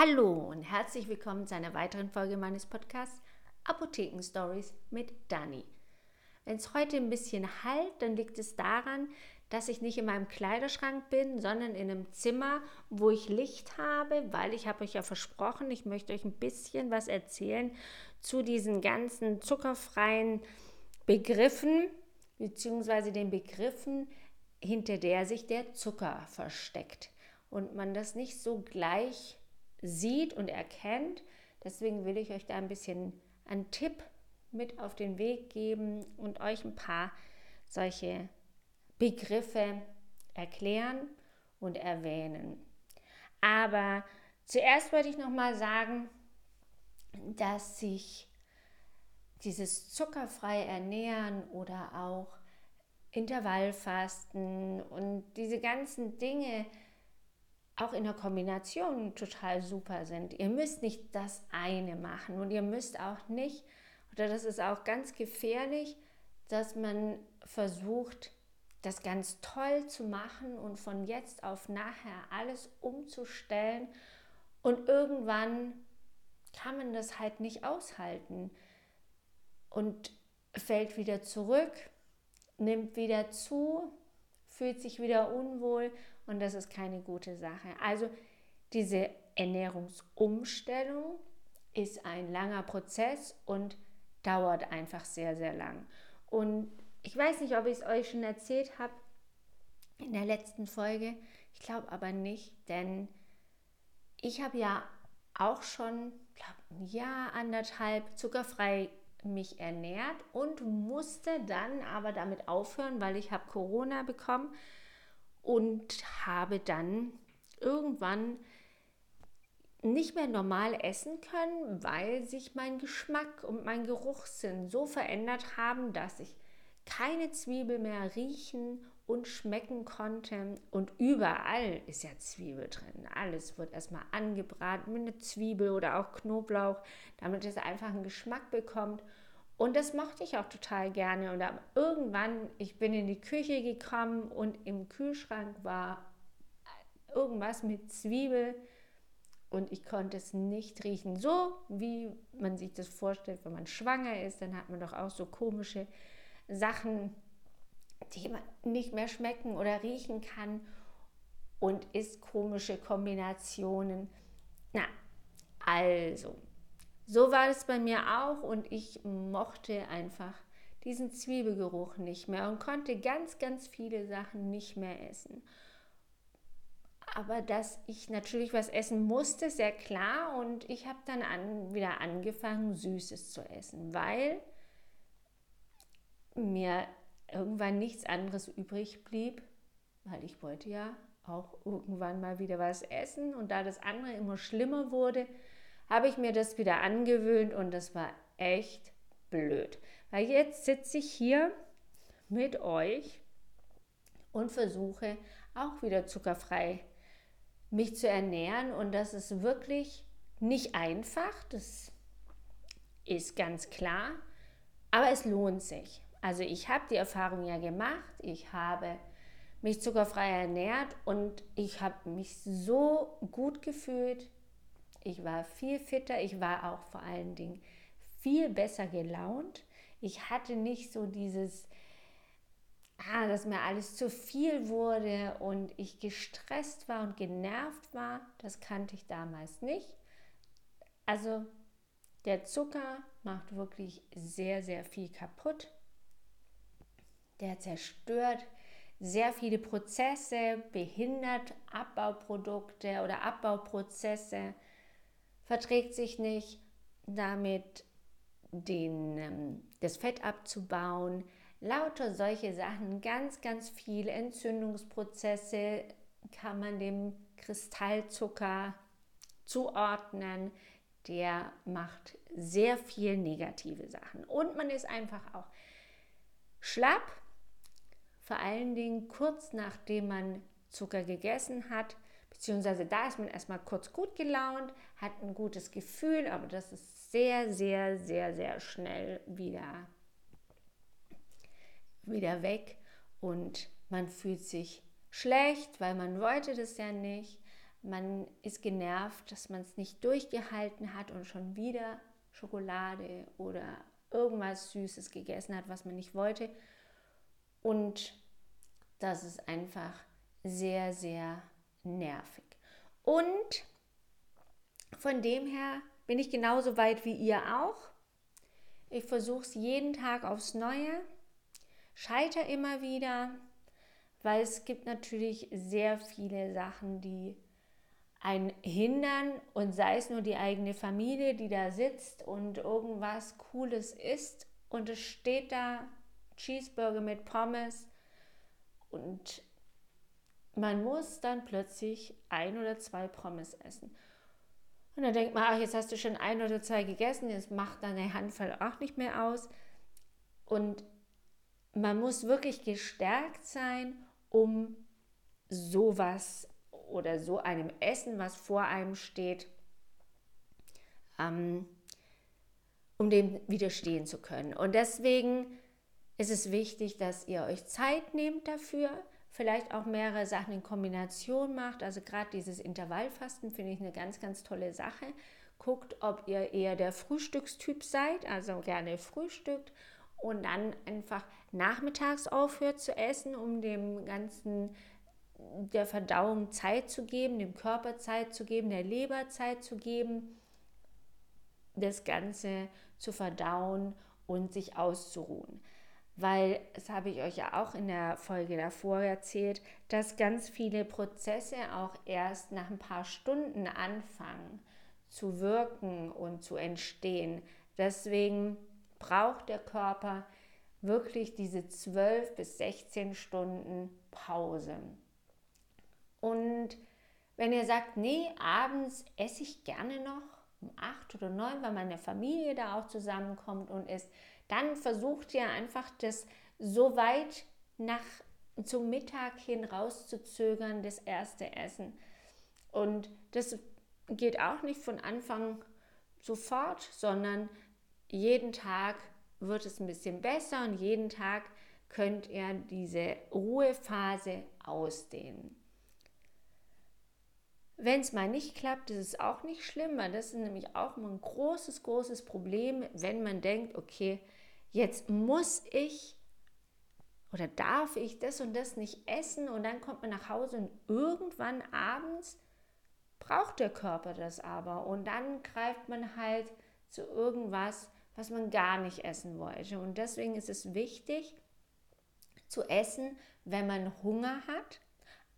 Hallo und herzlich willkommen zu einer weiteren Folge meines Podcasts Apotheken Stories mit Dani. Wenn es heute ein bisschen halt, dann liegt es daran, dass ich nicht in meinem Kleiderschrank bin, sondern in einem Zimmer, wo ich Licht habe, weil ich habe euch ja versprochen, ich möchte euch ein bisschen was erzählen zu diesen ganzen zuckerfreien Begriffen beziehungsweise den Begriffen, hinter der sich der Zucker versteckt und man das nicht so gleich sieht und erkennt. Deswegen will ich euch da ein bisschen einen Tipp mit auf den Weg geben und euch ein paar solche Begriffe erklären und erwähnen. Aber zuerst wollte ich noch mal sagen, dass sich dieses zuckerfrei ernähren oder auch Intervallfasten und diese ganzen Dinge, auch in der Kombination total super sind. Ihr müsst nicht das eine machen und ihr müsst auch nicht, oder das ist auch ganz gefährlich, dass man versucht, das ganz toll zu machen und von jetzt auf nachher alles umzustellen und irgendwann kann man das halt nicht aushalten und fällt wieder zurück, nimmt wieder zu, fühlt sich wieder unwohl und das ist keine gute Sache. Also diese Ernährungsumstellung ist ein langer Prozess und dauert einfach sehr, sehr lang. Und ich weiß nicht, ob ich es euch schon erzählt habe in der letzten Folge. Ich glaube aber nicht, denn ich habe ja auch schon, glaube ein Jahr, anderthalb zuckerfrei mich ernährt und musste dann aber damit aufhören, weil ich habe Corona bekommen und habe dann irgendwann nicht mehr normal essen können, weil sich mein Geschmack und mein Geruchssinn so verändert haben, dass ich keine Zwiebel mehr riechen und schmecken konnte. Und überall ist ja Zwiebel drin. Alles wird erstmal angebraten mit einer Zwiebel oder auch Knoblauch, damit es einfach einen Geschmack bekommt. Und das mochte ich auch total gerne. Und irgendwann, ich bin in die Küche gekommen und im Kühlschrank war irgendwas mit Zwiebel und ich konnte es nicht riechen. So wie man sich das vorstellt, wenn man schwanger ist, dann hat man doch auch so komische Sachen, die man nicht mehr schmecken oder riechen kann und isst komische Kombinationen. Na, also, so war es bei mir auch und ich mochte einfach diesen Zwiebelgeruch nicht mehr und konnte ganz, ganz viele Sachen nicht mehr essen. Aber dass ich natürlich was essen musste, sehr klar. Und ich habe dann an, wieder angefangen, Süßes zu essen, weil mir irgendwann nichts anderes übrig blieb, weil ich wollte ja auch irgendwann mal wieder was essen. Und da das andere immer schlimmer wurde, habe ich mir das wieder angewöhnt und das war echt blöd. Weil jetzt sitze ich hier mit euch und versuche auch wieder zuckerfrei mich zu ernähren. Und das ist wirklich nicht einfach, das ist ganz klar, aber es lohnt sich. Also ich habe die Erfahrung ja gemacht, ich habe mich zuckerfrei ernährt und ich habe mich so gut gefühlt, ich war viel fitter, ich war auch vor allen Dingen viel besser gelaunt. Ich hatte nicht so dieses, ah, dass mir alles zu viel wurde und ich gestresst war und genervt war. Das kannte ich damals nicht. Also der Zucker macht wirklich sehr, sehr viel kaputt. Der zerstört sehr viele Prozesse, behindert Abbauprodukte oder Abbauprozesse verträgt sich nicht, damit den, ähm, das Fett abzubauen. Lauter solche Sachen, ganz, ganz viele Entzündungsprozesse kann man dem Kristallzucker zuordnen. Der macht sehr viel negative Sachen. Und man ist einfach auch schlapp, vor allen Dingen kurz nachdem man Zucker gegessen hat beziehungsweise da ist man erstmal kurz gut gelaunt, hat ein gutes Gefühl, aber das ist sehr, sehr, sehr, sehr schnell wieder, wieder weg und man fühlt sich schlecht, weil man wollte das ja nicht, man ist genervt, dass man es nicht durchgehalten hat und schon wieder Schokolade oder irgendwas Süßes gegessen hat, was man nicht wollte. Und das ist einfach sehr, sehr nervig. Und von dem her bin ich genauso weit wie ihr auch. Ich versuche es jeden Tag aufs Neue, scheiter immer wieder, weil es gibt natürlich sehr viele Sachen, die einen hindern und sei es nur die eigene Familie, die da sitzt und irgendwas Cooles isst und es steht da Cheeseburger mit Pommes und man muss dann plötzlich ein oder zwei Pommes essen. Und dann denkt man, ach, jetzt hast du schon ein oder zwei gegessen, jetzt macht deine Handvoll auch nicht mehr aus. Und man muss wirklich gestärkt sein, um sowas oder so einem Essen, was vor einem steht, ähm, um dem widerstehen zu können. Und deswegen ist es wichtig, dass ihr euch Zeit nehmt dafür, vielleicht auch mehrere Sachen in Kombination macht. Also gerade dieses Intervallfasten finde ich eine ganz, ganz tolle Sache. Guckt, ob ihr eher der Frühstückstyp seid, also gerne frühstückt und dann einfach nachmittags aufhört zu essen, um dem ganzen der Verdauung Zeit zu geben, dem Körper Zeit zu geben, der Leber Zeit zu geben, das Ganze zu verdauen und sich auszuruhen weil, das habe ich euch ja auch in der Folge davor erzählt, dass ganz viele Prozesse auch erst nach ein paar Stunden anfangen zu wirken und zu entstehen. Deswegen braucht der Körper wirklich diese 12 bis 16 Stunden Pause. Und wenn ihr sagt, nee, abends esse ich gerne noch um 8 oder 9, weil meine Familie da auch zusammenkommt und isst, dann versucht ihr einfach das so weit nach zum Mittag hin rauszuzögern, das erste Essen. Und das geht auch nicht von Anfang sofort, sondern jeden Tag wird es ein bisschen besser und jeden Tag könnt ihr diese Ruhephase ausdehnen. Wenn es mal nicht klappt, ist es auch nicht schlimm, weil das ist nämlich auch ein großes, großes Problem, wenn man denkt, okay, jetzt muss ich oder darf ich das und das nicht essen und dann kommt man nach Hause und irgendwann abends braucht der Körper das aber und dann greift man halt zu irgendwas, was man gar nicht essen wollte. Und deswegen ist es wichtig zu essen, wenn man Hunger hat,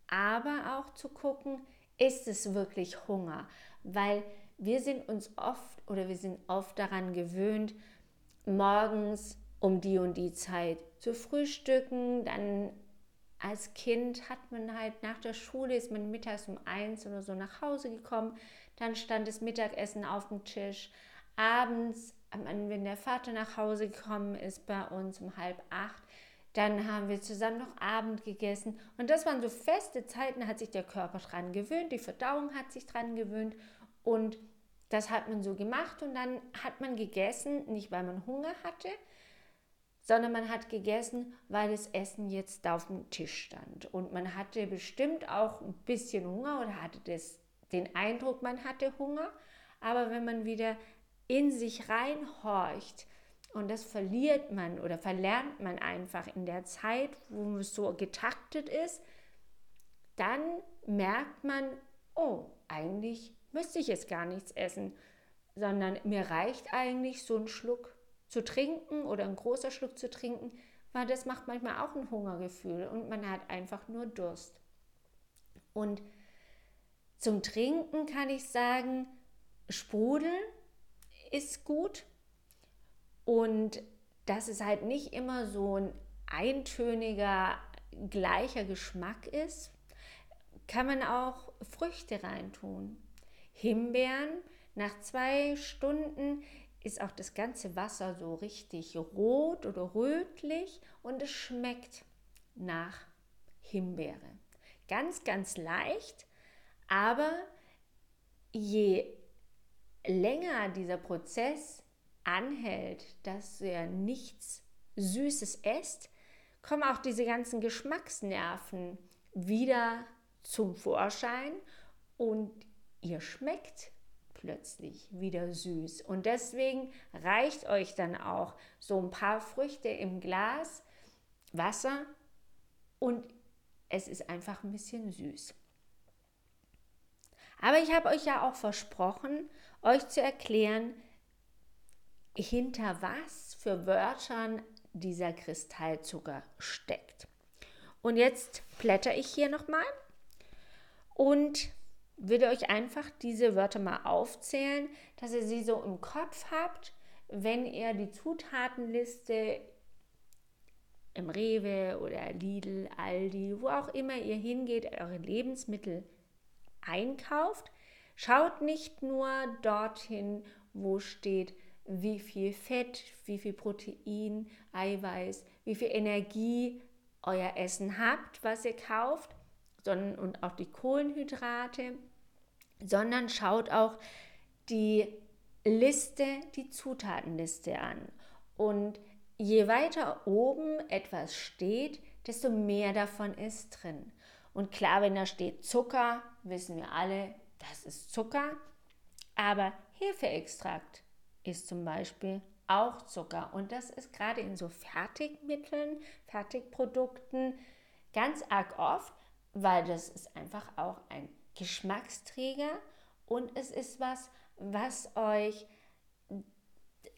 aber auch zu gucken, ist es wirklich Hunger? Weil wir sind uns oft oder wir sind oft daran gewöhnt, morgens um die und die Zeit zu frühstücken. Dann als Kind hat man halt nach der Schule, ist man mittags um eins oder so nach Hause gekommen. Dann stand das Mittagessen auf dem Tisch. Abends, wenn der Vater nach Hause gekommen ist, bei uns um halb acht, dann haben wir zusammen noch Abend gegessen. Und das waren so feste Zeiten, da hat sich der Körper dran gewöhnt, die Verdauung hat sich dran gewöhnt. Und das hat man so gemacht und dann hat man gegessen, nicht weil man Hunger hatte, sondern man hat gegessen, weil das Essen jetzt auf dem Tisch stand. Und man hatte bestimmt auch ein bisschen Hunger oder hatte das, den Eindruck, man hatte Hunger. Aber wenn man wieder in sich reinhorcht, und das verliert man oder verlernt man einfach in der Zeit, wo es so getaktet ist, dann merkt man, oh, eigentlich müsste ich jetzt gar nichts essen, sondern mir reicht eigentlich so ein Schluck zu trinken oder ein großer Schluck zu trinken, weil das macht manchmal auch ein Hungergefühl und man hat einfach nur Durst. Und zum Trinken kann ich sagen, Sprudel ist gut und dass es halt nicht immer so ein eintöniger, gleicher Geschmack ist, kann man auch Früchte reintun. Himbeeren. Nach zwei Stunden ist auch das ganze Wasser so richtig rot oder rötlich und es schmeckt nach Himbeere. Ganz, ganz leicht, aber je länger dieser Prozess anhält, dass er nichts Süßes esst, kommen auch diese ganzen Geschmacksnerven wieder zum Vorschein und ihr schmeckt plötzlich wieder süß. Und deswegen reicht euch dann auch so ein paar Früchte im Glas, Wasser und es ist einfach ein bisschen süß. Aber ich habe euch ja auch versprochen, euch zu erklären, hinter was für Wörtern dieser Kristallzucker steckt. Und jetzt blätter ich hier nochmal und würde euch einfach diese Wörter mal aufzählen, dass ihr sie so im Kopf habt, wenn ihr die Zutatenliste im Rewe oder Lidl, Aldi, wo auch immer ihr hingeht, eure Lebensmittel einkauft. Schaut nicht nur dorthin, wo steht, wie viel Fett, wie viel Protein, Eiweiß, wie viel Energie euer Essen habt, was ihr kauft, sondern und auch die Kohlenhydrate, sondern schaut auch die Liste, die Zutatenliste an. Und je weiter oben etwas steht, desto mehr davon ist drin. Und klar, wenn da steht Zucker, wissen wir alle, das ist Zucker. Aber Hefeextrakt ist zum Beispiel auch Zucker. Und das ist gerade in so Fertigmitteln, Fertigprodukten ganz arg oft, weil das ist einfach auch ein Geschmacksträger und es ist was, was euch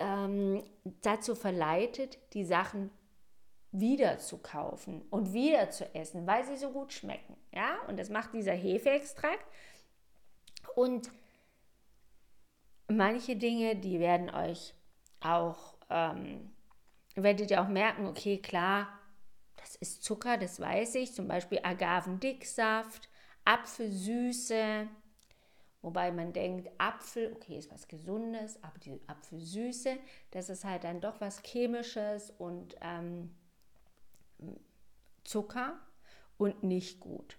ähm, dazu verleitet, die Sachen wieder zu kaufen und wieder zu essen, weil sie so gut schmecken. Ja, und das macht dieser Hefeextrakt. Und manche Dinge, die werden euch auch, ähm, werdet ihr auch merken, okay, klar, das ist Zucker, das weiß ich, zum Beispiel Agavendicksaft, Apfelsüße, wobei man denkt, Apfel, okay, ist was Gesundes, aber die Apfelsüße, das ist halt dann doch was Chemisches und ähm, Zucker und nicht gut.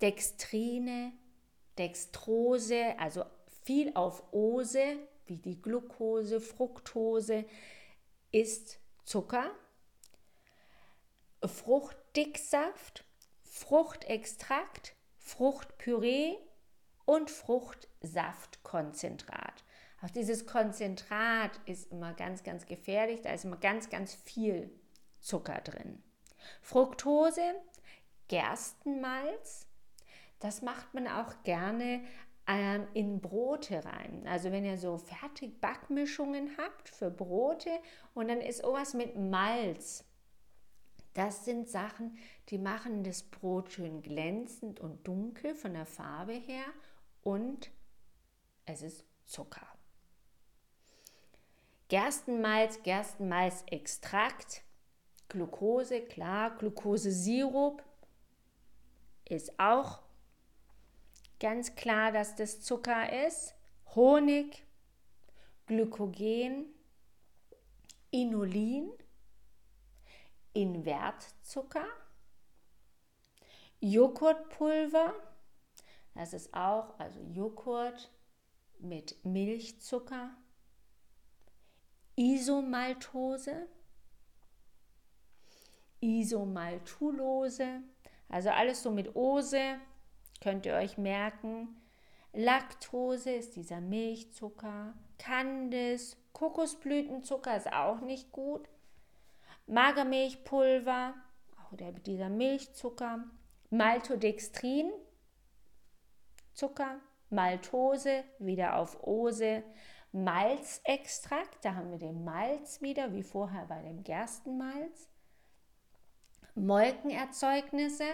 Dextrine, Dextrose, also viel auf Ose, wie die Glucose, Fructose, ist Zucker. Fruchtdicksaft, Fruchtextrakt, Fruchtpüree und Fruchtsaftkonzentrat. Auch dieses Konzentrat ist immer ganz, ganz gefährlich. Da ist immer ganz, ganz viel Zucker drin. Fructose, Gerstenmalz, das macht man auch gerne ähm, in Brote rein. Also wenn ihr so fertig Backmischungen habt für Brote und dann ist sowas mit Malz. Das sind Sachen, die machen das Brot schön glänzend und dunkel von der Farbe her und es ist Zucker. Gerstenmalz, Gerstenmalzextrakt, Glucose, klar, Glukosesirup ist auch ganz klar, dass das Zucker ist. Honig, Glykogen, Inulin, Invertzucker, Joghurtpulver, das ist auch, also Joghurt mit Milchzucker, Isomaltose, Isomaltulose, also alles so mit Ose, könnt ihr euch merken. Laktose ist dieser Milchzucker. Candice, Kokosblütenzucker ist auch nicht gut. Magermilchpulver, auch dieser Milchzucker. Maltodextrin, Zucker. Maltose, wieder auf Ose. Malzextrakt, da haben wir den Malz wieder, wie vorher bei dem Gerstenmalz. Molkenerzeugnisse,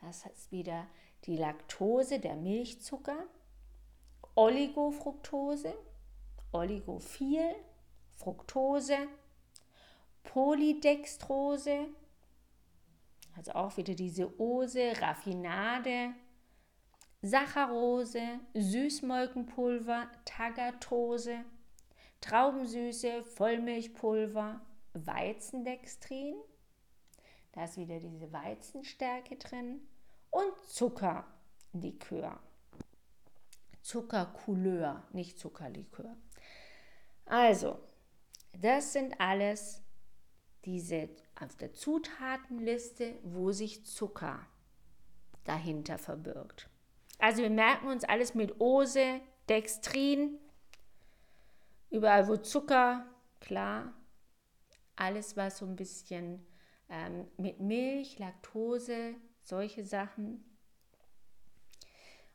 das ist wieder die Laktose, der Milchzucker, Oligofructose, Oligophil, Fructose, Polydextrose, also auch wieder diese Ose, Raffinade, Saccharose, Süßmolkenpulver, Tagatose, Traubensüße, Vollmilchpulver, Weizendextrin, da ist wieder diese Weizenstärke drin, und Zuckerlikör. Zuckercouleur, nicht Zuckerlikör. Also, das sind alles diese auf der Zutatenliste, wo sich Zucker dahinter verbirgt. Also wir merken uns alles mit Ose, Dextrin, überall wo Zucker, klar, alles was so ein bisschen ähm, mit Milch, Laktose, solche Sachen.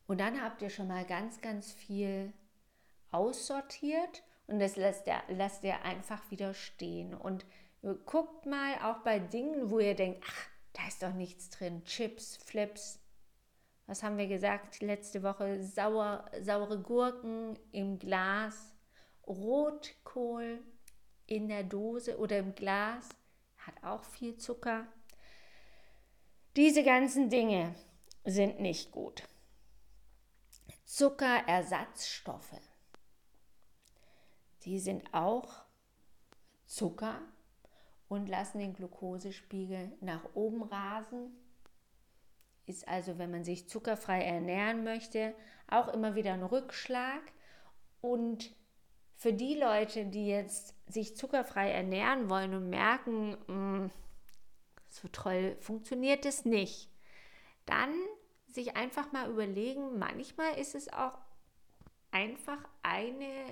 Und dann habt ihr schon mal ganz, ganz viel aussortiert und das lässt ihr, lasst ihr einfach wieder stehen. Und guckt mal auch bei Dingen, wo ihr denkt, ach, da ist doch nichts drin, Chips, Flips. Was haben wir gesagt letzte Woche? Sauer, saure Gurken im Glas, Rotkohl in der Dose oder im Glas, hat auch viel Zucker. Diese ganzen Dinge sind nicht gut. Zuckerersatzstoffe die sind auch Zucker und lassen den Glukosespiegel nach oben rasen. Ist also, wenn man sich zuckerfrei ernähren möchte, auch immer wieder ein Rückschlag. Und für die Leute, die jetzt sich zuckerfrei ernähren wollen und merken, mh, mm, so toll funktioniert es nicht, dann sich einfach mal überlegen, manchmal ist es auch einfach eine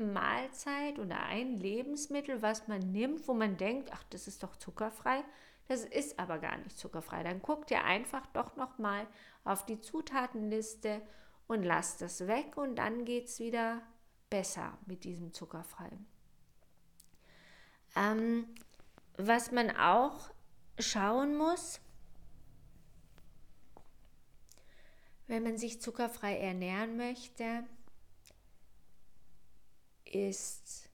Mahlzeit oder ein Lebensmittel, was man nimmt, wo man denkt, ach, das ist doch zuckerfrei. Das ist aber gar nicht zuckerfrei. Dann guckt ihr einfach doch noch mal auf die Zutatenliste und lasst es weg und dann geht es wieder besser mit diesem zuckerfrei. Ähm, was man auch schauen muss, wenn man sich zuckerfrei ernähren möchte, ist,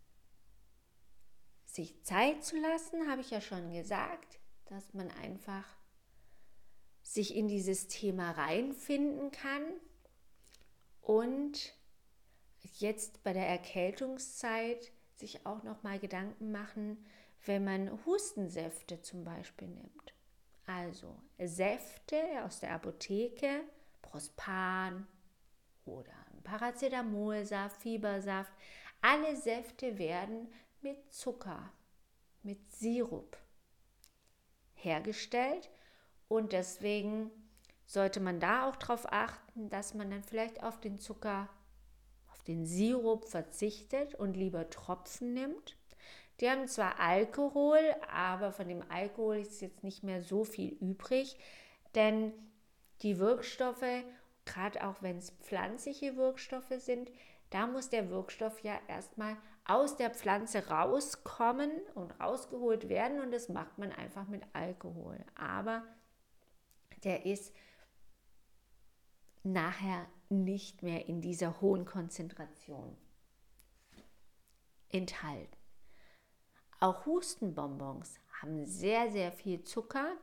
sich Zeit zu lassen, habe ich ja schon gesagt, dass man einfach sich in dieses Thema reinfinden kann und jetzt bei der Erkältungszeit sich auch noch mal Gedanken machen, wenn man Hustensäfte zum Beispiel nimmt. Also Säfte aus der Apotheke, Prospan oder Paracetamolsaft, Fiebersaft, alle Säfte werden mit Zucker, mit Sirup hergestellt und deswegen sollte man da auch darauf achten, dass man dann vielleicht auf den Zucker, auf den Sirup verzichtet und lieber Tropfen nimmt. Die haben zwar Alkohol, aber von dem Alkohol ist jetzt nicht mehr so viel übrig, denn die Wirkstoffe, gerade auch wenn es pflanzliche Wirkstoffe sind, da muss der Wirkstoff ja erstmal aus der Pflanze rauskommen und rausgeholt werden und das macht man einfach mit Alkohol. Aber der ist nachher nicht mehr in dieser hohen Konzentration enthalten. Auch Hustenbonbons haben sehr, sehr viel Zucker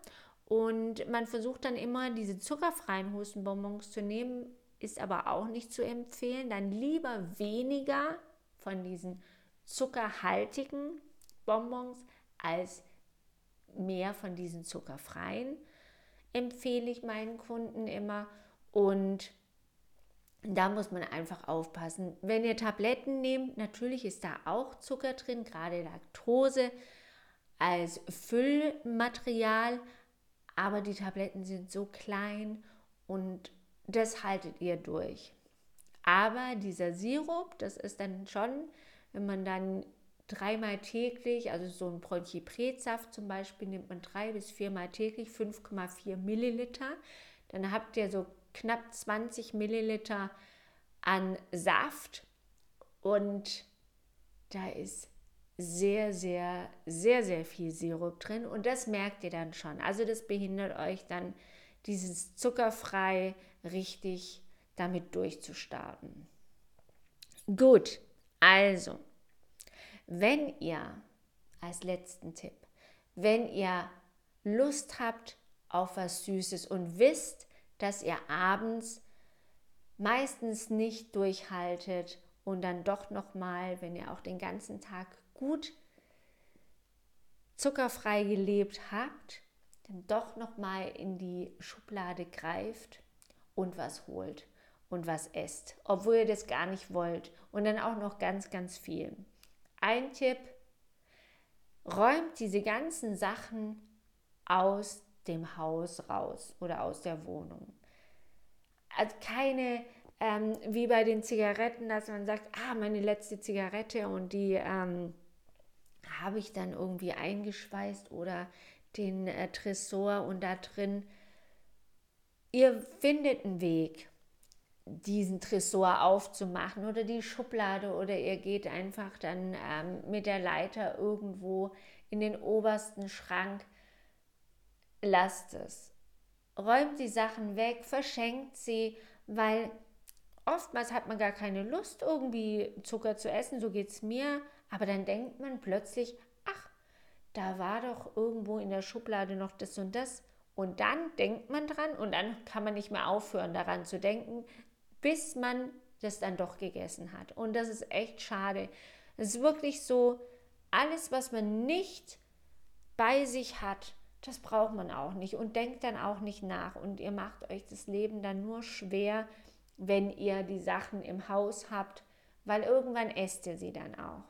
und man versucht dann immer diese zuckerfreien Hustenbonbons zu nehmen, ist aber auch nicht zu empfehlen. Dann lieber weniger von diesen zuckerhaltigen Bonbons als mehr von diesen zuckerfreien. Empfehle ich meinen Kunden immer. Und da muss man einfach aufpassen. Wenn ihr Tabletten nehmt, natürlich ist da auch Zucker drin, gerade Laktose als Füllmaterial. Aber die Tabletten sind so klein und das haltet ihr durch. Aber dieser Sirup, das ist dann schon, wenn man dann dreimal täglich, also so ein Bronchipretsaft zum Beispiel, nimmt man drei bis viermal täglich 5,4 Milliliter. Dann habt ihr so knapp 20 Milliliter an Saft und da ist sehr, sehr, sehr, sehr viel Sirup drin und das merkt ihr dann schon. Also das behindert euch dann dieses zuckerfrei richtig damit durchzustarten. Gut, also, wenn ihr, als letzten Tipp, wenn ihr Lust habt auf was Süßes und wisst, dass ihr abends meistens nicht durchhaltet und dann doch noch mal, wenn ihr auch den ganzen Tag gut zuckerfrei gelebt habt, dann doch noch mal in die Schublade greift und was holt und was esst, obwohl ihr das gar nicht wollt und dann auch noch ganz, ganz viel. Ein Tipp, räumt diese ganzen Sachen aus dem Haus raus oder aus der Wohnung. also keine, ähm, wie bei den Zigaretten, dass man sagt, ah, meine letzte Zigarette und die ähm, habe ich dann irgendwie eingeschweißt oder den äh, Tresor und da drin. Ihr findet einen Weg, diesen Tresor aufzumachen oder die Schublade oder ihr geht einfach dann ähm, mit der Leiter irgendwo in den obersten Schrank. Lasst es. Räumt die Sachen weg, verschenkt sie, weil oftmals hat man gar keine Lust, irgendwie Zucker zu essen, so geht es mir. Aber dann denkt man plötzlich, ach, da war doch irgendwo in der Schublade noch das und das. Und dann denkt man dran und dann kann man nicht mehr aufhören daran zu denken, bis man das dann doch gegessen hat. Und das ist echt schade. Es ist wirklich so, alles, was man nicht bei sich hat, das braucht man auch nicht und denkt dann auch nicht nach. Und ihr macht euch das Leben dann nur schwer, wenn ihr die Sachen im Haus habt, weil irgendwann esst ihr sie dann auch.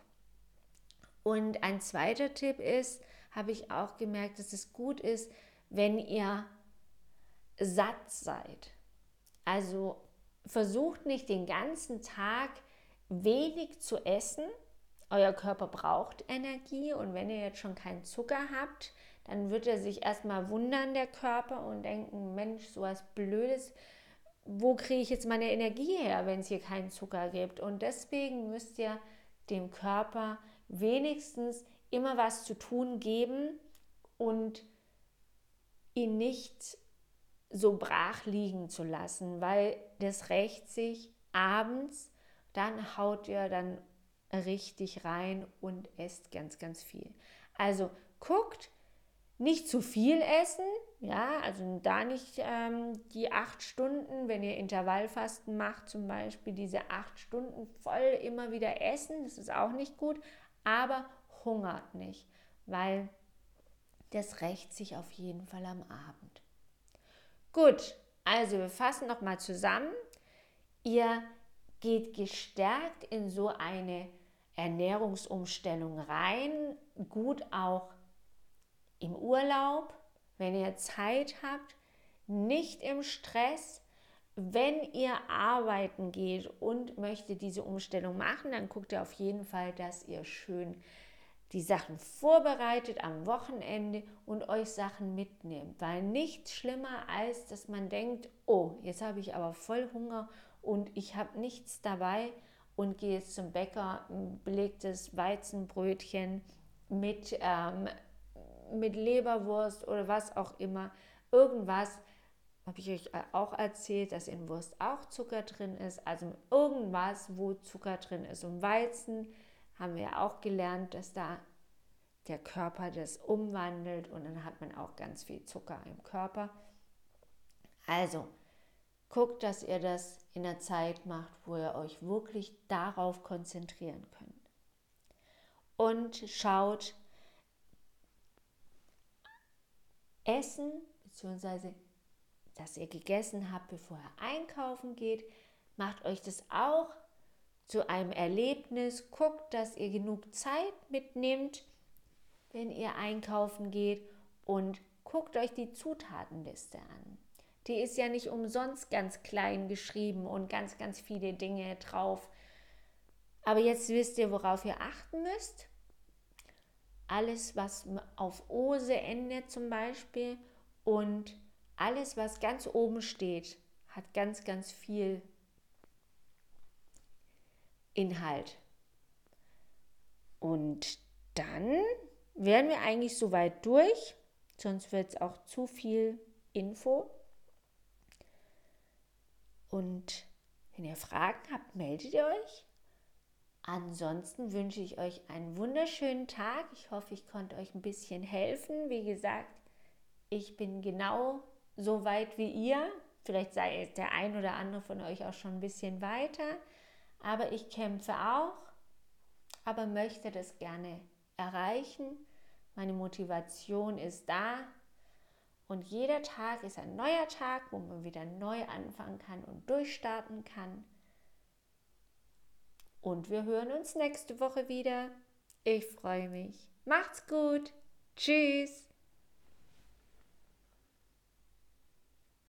Und ein zweiter Tipp ist, habe ich auch gemerkt, dass es gut ist, wenn ihr satt seid. Also versucht nicht den ganzen Tag wenig zu essen. Euer Körper braucht Energie und wenn ihr jetzt schon keinen Zucker habt, dann wird er sich erstmal wundern, der Körper, und denken, Mensch, so was Blödes, wo kriege ich jetzt meine Energie her, wenn es hier keinen Zucker gibt? Und deswegen müsst ihr dem Körper wenigstens immer was zu tun geben und ihn nicht so brach liegen zu lassen, weil das rächt sich abends, dann haut ihr dann richtig rein und esst ganz, ganz viel. Also guckt, nicht zu viel essen, ja, also da nicht ähm, die acht Stunden, wenn ihr Intervallfasten macht, zum Beispiel diese acht Stunden voll immer wieder essen, das ist auch nicht gut, aber hungert nicht, weil das rächt sich auf jeden Fall am Abend. Gut, also wir fassen noch mal zusammen. Ihr geht gestärkt in so eine Ernährungsumstellung rein, gut auch im Urlaub, wenn ihr Zeit habt, nicht im Stress, wenn ihr arbeiten geht und möchtet diese Umstellung machen, dann guckt ihr auf jeden Fall, dass ihr schön die Sachen vorbereitet am Wochenende und euch Sachen mitnehmt. Weil nichts schlimmer als, dass man denkt, oh, jetzt habe ich aber voll Hunger und ich habe nichts dabei und gehe jetzt zum Bäcker, ein belegtes Weizenbrötchen mit, ähm, mit Leberwurst oder was auch immer, irgendwas, habe ich euch auch erzählt, dass in Wurst auch Zucker drin ist. Also irgendwas, wo Zucker drin ist. Und Weizen haben wir auch gelernt, dass da der Körper das umwandelt und dann hat man auch ganz viel Zucker im Körper. Also guckt, dass ihr das in der Zeit macht, wo ihr euch wirklich darauf konzentrieren könnt. Und schaut, Essen bzw das ihr gegessen habt, bevor ihr einkaufen geht. Macht euch das auch zu einem Erlebnis. Guckt, dass ihr genug Zeit mitnehmt, wenn ihr einkaufen geht und guckt euch die Zutatenliste an. Die ist ja nicht umsonst ganz klein geschrieben und ganz, ganz viele Dinge drauf. Aber jetzt wisst ihr, worauf ihr achten müsst. Alles, was auf Ose endet zum Beispiel und alles, was ganz oben steht, hat ganz, ganz viel Inhalt. Und dann wären wir eigentlich soweit durch, sonst wird es auch zu viel Info. Und wenn ihr Fragen habt, meldet ihr euch. Ansonsten wünsche ich euch einen wunderschönen Tag. Ich hoffe, ich konnte euch ein bisschen helfen. Wie gesagt, ich bin genau so weit wie ihr. Vielleicht sei der ein oder andere von euch auch schon ein bisschen weiter. Aber ich kämpfe auch, aber möchte das gerne erreichen. Meine Motivation ist da. Und jeder Tag ist ein neuer Tag, wo man wieder neu anfangen kann und durchstarten kann. Und wir hören uns nächste Woche wieder. Ich freue mich. Macht's gut. Tschüss.